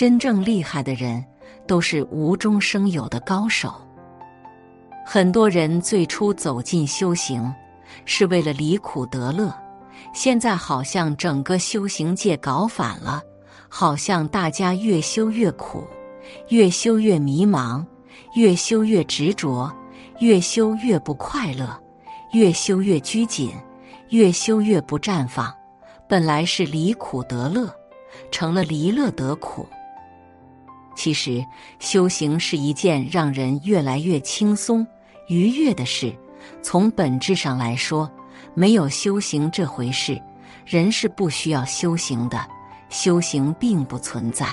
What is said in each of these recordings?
真正厉害的人，都是无中生有的高手。很多人最初走进修行，是为了离苦得乐，现在好像整个修行界搞反了，好像大家越修越苦，越修越迷茫，越修越执着，越修越不快乐，越修越拘谨，越修越不绽放。本来是离苦得乐，成了离乐得苦。其实修行是一件让人越来越轻松。愉悦的事，从本质上来说，没有修行这回事，人是不需要修行的，修行并不存在。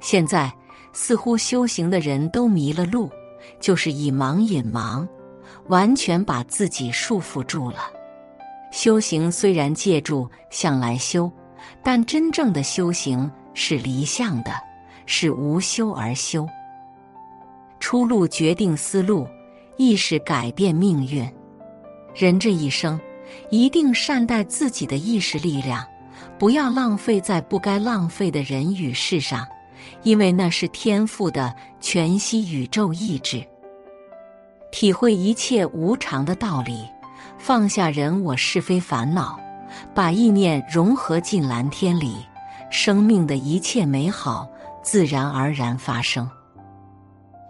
现在似乎修行的人都迷了路，就是以盲引盲，完全把自己束缚住了。修行虽然借助相来修，但真正的修行是离相的，是无修而修。出路决定思路。意识改变命运，人这一生一定善待自己的意识力量，不要浪费在不该浪费的人与事上，因为那是天赋的全息宇宙意志。体会一切无常的道理，放下人我是非烦恼，把意念融合进蓝天里，生命的一切美好自然而然发生。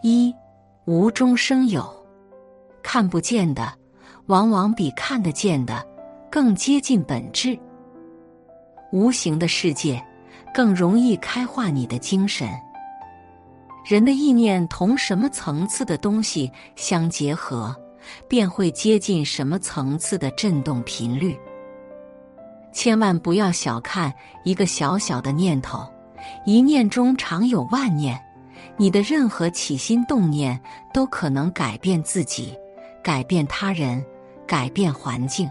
一无中生有。看不见的，往往比看得见的更接近本质。无形的世界更容易开化你的精神。人的意念同什么层次的东西相结合，便会接近什么层次的振动频率。千万不要小看一个小小的念头，一念中常有万念。你的任何起心动念都可能改变自己。改变他人，改变环境。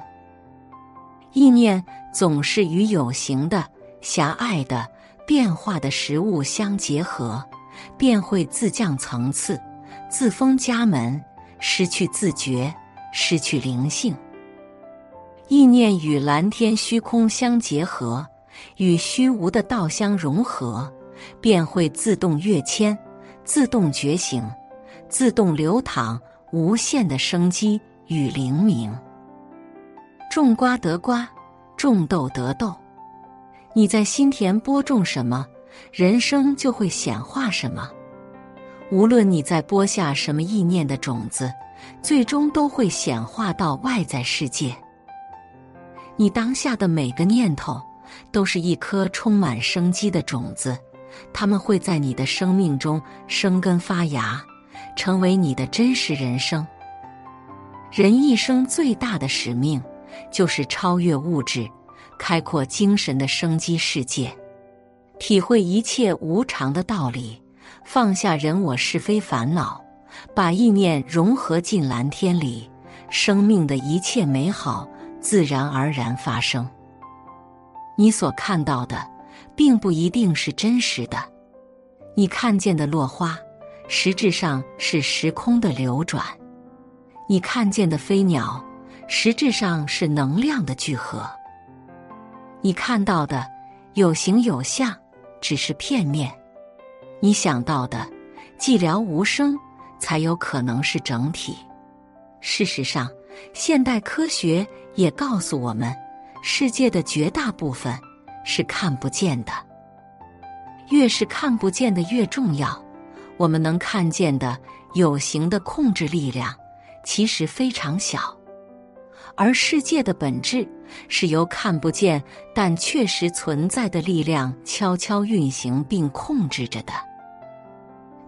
意念总是与有形的、狭隘的、变化的食物相结合，便会自降层次，自封家门，失去自觉，失去灵性。意念与蓝天虚空相结合，与虚无的道相融合，便会自动跃迁，自动觉醒，自动流淌。无限的生机与灵明，种瓜得瓜，种豆得豆。你在心田播种什么，人生就会显化什么。无论你在播下什么意念的种子，最终都会显化到外在世界。你当下的每个念头，都是一颗充满生机的种子，它们会在你的生命中生根发芽。成为你的真实人生。人一生最大的使命，就是超越物质，开阔精神的生机世界，体会一切无常的道理，放下人我是非烦恼，把意念融合进蓝天里，生命的一切美好自然而然发生。你所看到的，并不一定是真实的。你看见的落花。实质上是时空的流转，你看见的飞鸟，实质上是能量的聚合。你看到的有形有相，只是片面；你想到的寂寥无声，才有可能是整体。事实上，现代科学也告诉我们，世界的绝大部分是看不见的。越是看不见的，越重要。我们能看见的有形的控制力量，其实非常小，而世界的本质是由看不见但确实存在的力量悄悄运行并控制着的。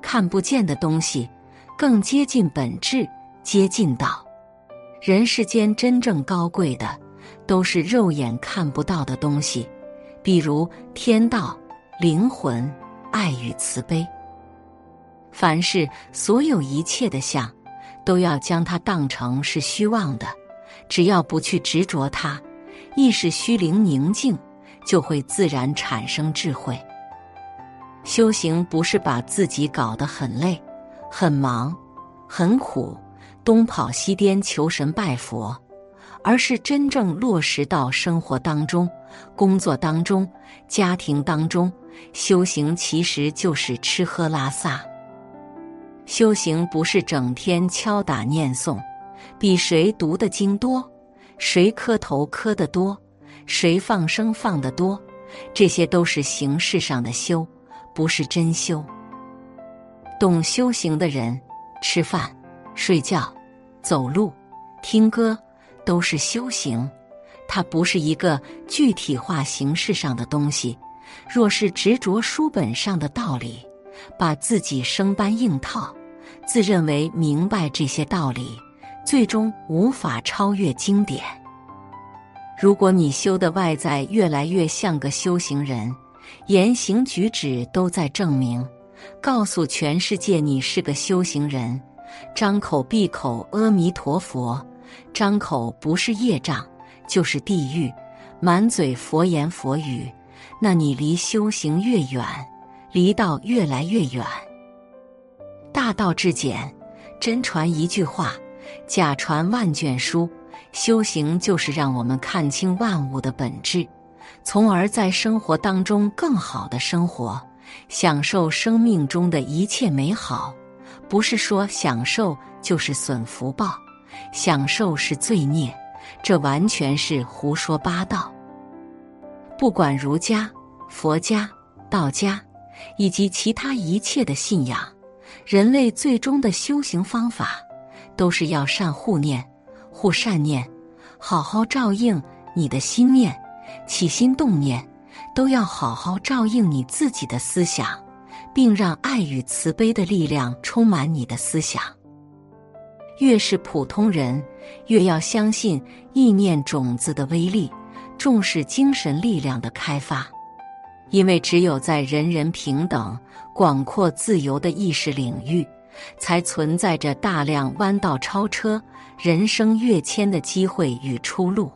看不见的东西更接近本质，接近道。人世间真正高贵的，都是肉眼看不到的东西，比如天道、灵魂、爱与慈悲。凡是所有一切的相，都要将它当成是虚妄的。只要不去执着它，意识虚灵宁静，就会自然产生智慧。修行不是把自己搞得很累、很忙、很苦，东跑西颠求神拜佛，而是真正落实到生活当中、工作当中、家庭当中。修行其实就是吃喝拉撒。修行不是整天敲打念诵，比谁读的经多，谁磕头磕得多，谁放生放得多，这些都是形式上的修，不是真修。懂修行的人，吃饭、睡觉、走路、听歌。都是修行，它不是一个具体化形式上的东西。若是执着书本上的道理，把自己生搬硬套，自认为明白这些道理，最终无法超越经典。如果你修的外在越来越像个修行人，言行举止都在证明，告诉全世界你是个修行人，张口闭口阿弥陀佛。张口不是业障，就是地狱；满嘴佛言佛语，那你离修行越远，离道越来越远。大道至简，真传一句话，假传万卷书。修行就是让我们看清万物的本质，从而在生活当中更好的生活，享受生命中的一切美好。不是说享受就是损福报。享受是罪孽，这完全是胡说八道。不管儒家、佛家、道家，以及其他一切的信仰，人类最终的修行方法，都是要善护念、护善念，好好照应你的心念，起心动念都要好好照应你自己的思想，并让爱与慈悲的力量充满你的思想。越是普通人，越要相信意念种子的威力，重视精神力量的开发。因为只有在人人平等、广阔自由的意识领域，才存在着大量弯道超车、人生跃迁的机会与出路。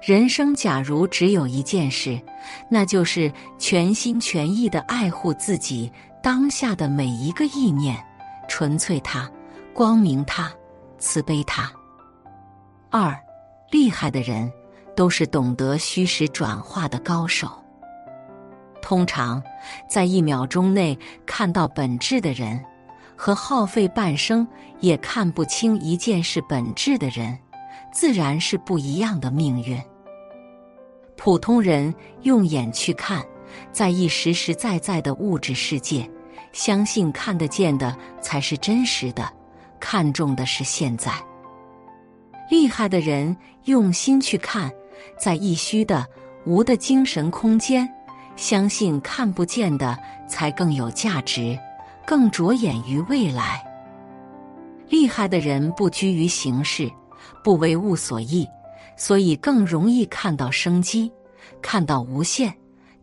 人生假如只有一件事，那就是全心全意的爱护自己当下的每一个意念，纯粹它。光明他，慈悲他。二，厉害的人都是懂得虚实转化的高手。通常，在一秒钟内看到本质的人，和耗费半生也看不清一件事本质的人，自然是不一样的命运。普通人用眼去看，在意实实在在的物质世界，相信看得见的才是真实的。看重的是现在。厉害的人用心去看，在一虚的无的精神空间，相信看不见的才更有价值，更着眼于未来。厉害的人不拘于形式，不为物所役，所以更容易看到生机，看到无限。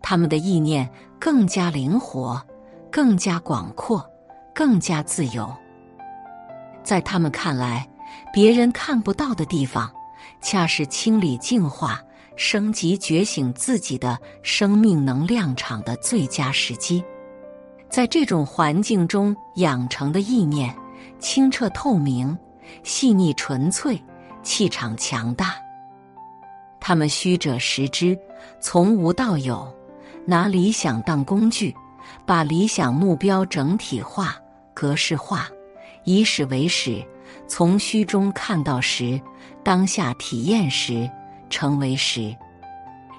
他们的意念更加灵活，更加广阔，更加自由。在他们看来，别人看不到的地方，恰是清理、净化、升级、觉醒自己的生命能量场的最佳时机。在这种环境中养成的意念，清澈透明、细腻纯粹，气场强大。他们虚者实之，从无到有，拿理想当工具，把理想目标整体化、格式化。以始为始，从虚中看到实，当下体验实，成为实。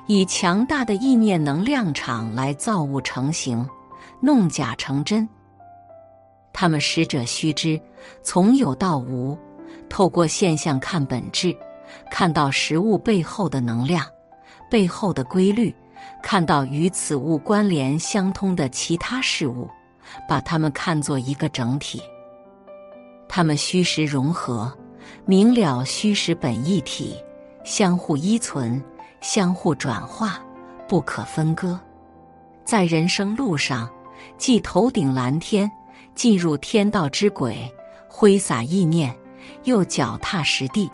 以强大的意念能量场来造物成形，弄假成真。他们实者虚之，从有到无，透过现象看本质，看到实物背后的能量，背后的规律，看到与此物关联相通的其他事物，把它们看作一个整体。他们虚实融合，明了虚实本一体，相互依存，相互转化，不可分割。在人生路上，既头顶蓝天，进入天道之轨，挥洒意念，又脚踏实地，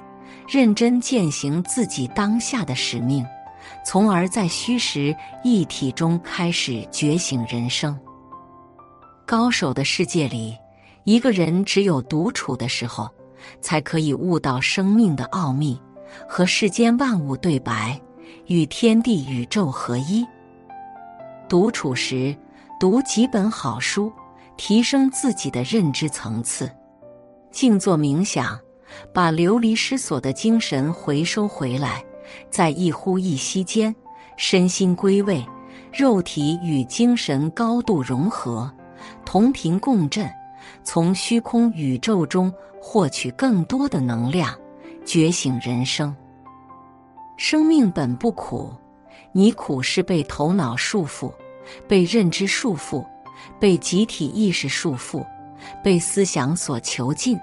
认真践行自己当下的使命，从而在虚实一体中开始觉醒人生。高手的世界里。一个人只有独处的时候，才可以悟到生命的奥秘，和世间万物对白，与天地宇宙合一。独处时，读几本好书，提升自己的认知层次；静坐冥想，把流离失所的精神回收回来，在一呼一吸间，身心归位，肉体与精神高度融合，同频共振，从虚空宇宙中获取更多的能量，觉醒人生。生命本不苦，你苦是被头脑束缚。被认知束缚，被集体意识束缚，被思想所囚禁，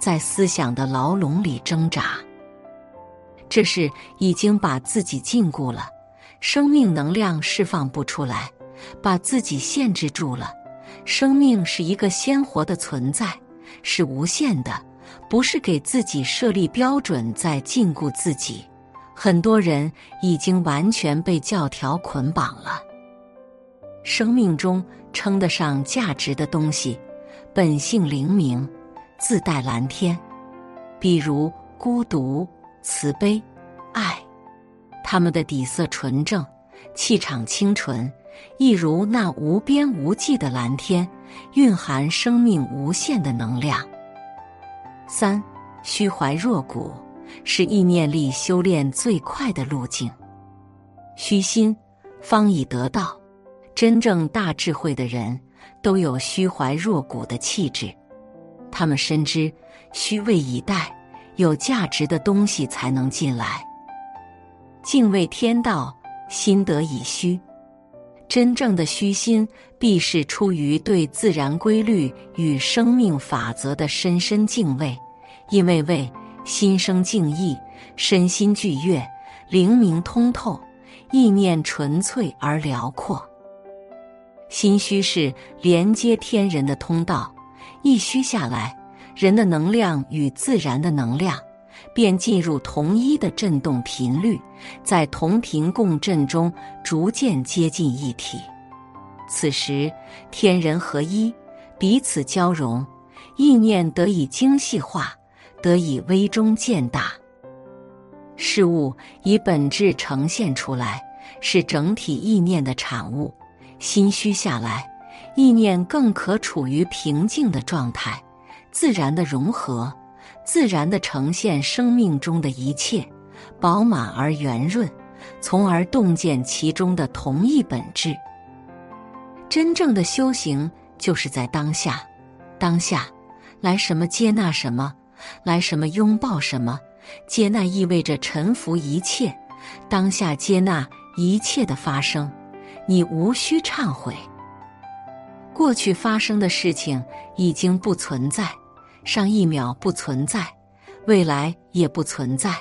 在思想的牢笼里挣扎。这是已经把自己禁锢了，生命能量释放不出来，把自己限制住了。生命是一个鲜活的存在，是无限的，不是给自己设立标准在禁锢自己。很多人已经完全被教条捆绑了。生命中称得上价值的东西，本性灵明，自带蓝天。比如孤独、慈悲、爱，他们的底色纯正，气场清纯，一如那无边无际的蓝天，蕴含生命无限的能量。三虚怀若谷，是意念力修炼最快的路径。虚心，方以得道。真正大智慧的人，都有虚怀若谷的气质。他们深知，虚位以待，有价值的东西才能进来。敬畏天道，心得以虚。真正的虚心，必是出于对自然规律与生命法则的深深敬畏，因为为心生敬意，身心俱悦，灵明通透，意念纯粹而辽阔。心虚是连接天人的通道，一虚下来，人的能量与自然的能量便进入同一的振动频率，在同频共振中逐渐接近一体。此时天人合一，彼此交融，意念得以精细化，得以微中见大，事物以本质呈现出来，是整体意念的产物。心虚下来，意念更可处于平静的状态，自然的融合，自然的呈现生命中的一切，饱满而圆润，从而洞见其中的同一本质。真正的修行就是在当下，当下来什么接纳什么，来什么拥抱什么。接纳意味着臣服一切，当下接纳一切的发生。你无需忏悔，过去发生的事情已经不存在，上一秒不存在，未来也不存在。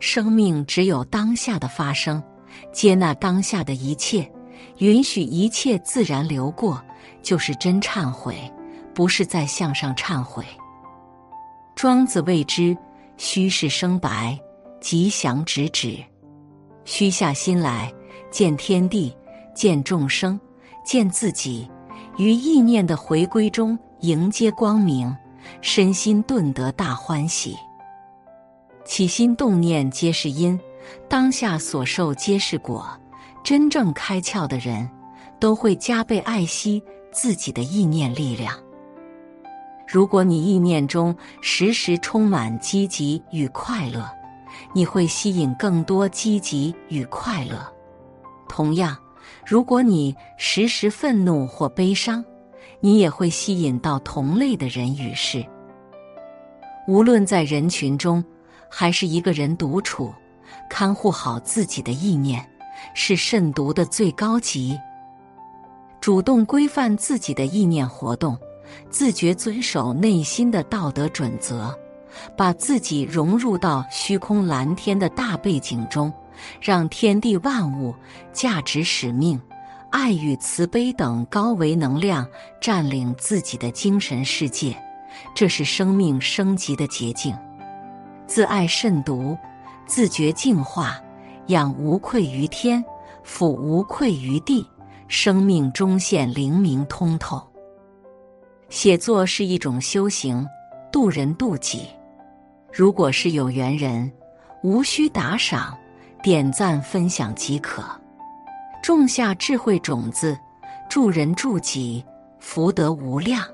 生命只有当下的发生，接纳当下的一切，允许一切自然流过，就是真忏悔，不是在向上忏悔。庄子谓之虚是生白，吉祥直指，虚下心来见天地。见众生，见自己，于意念的回归中迎接光明，身心顿得大欢喜。起心动念皆是因，当下所受皆是果。真正开窍的人，都会加倍爱惜自己的意念力量。如果你意念中时时充满积极与快乐，你会吸引更多积极与快乐。同样。如果你时时愤怒或悲伤，你也会吸引到同类的人与事。无论在人群中，还是一个人独处，看护好自己的意念，是慎独的最高级。主动规范自己的意念活动，自觉遵守内心的道德准则，把自己融入到虚空蓝天的大背景中。让天地万物、价值、使命、爱与慈悲等高维能量占领自己的精神世界，这是生命升级的捷径。自爱慎独，自觉净化，养无愧于天，抚无愧于地，生命终现灵明通透。写作是一种修行，渡人渡己。如果是有缘人。无需打赏，点赞分享即可。种下智慧种子，助人助己，福德无量。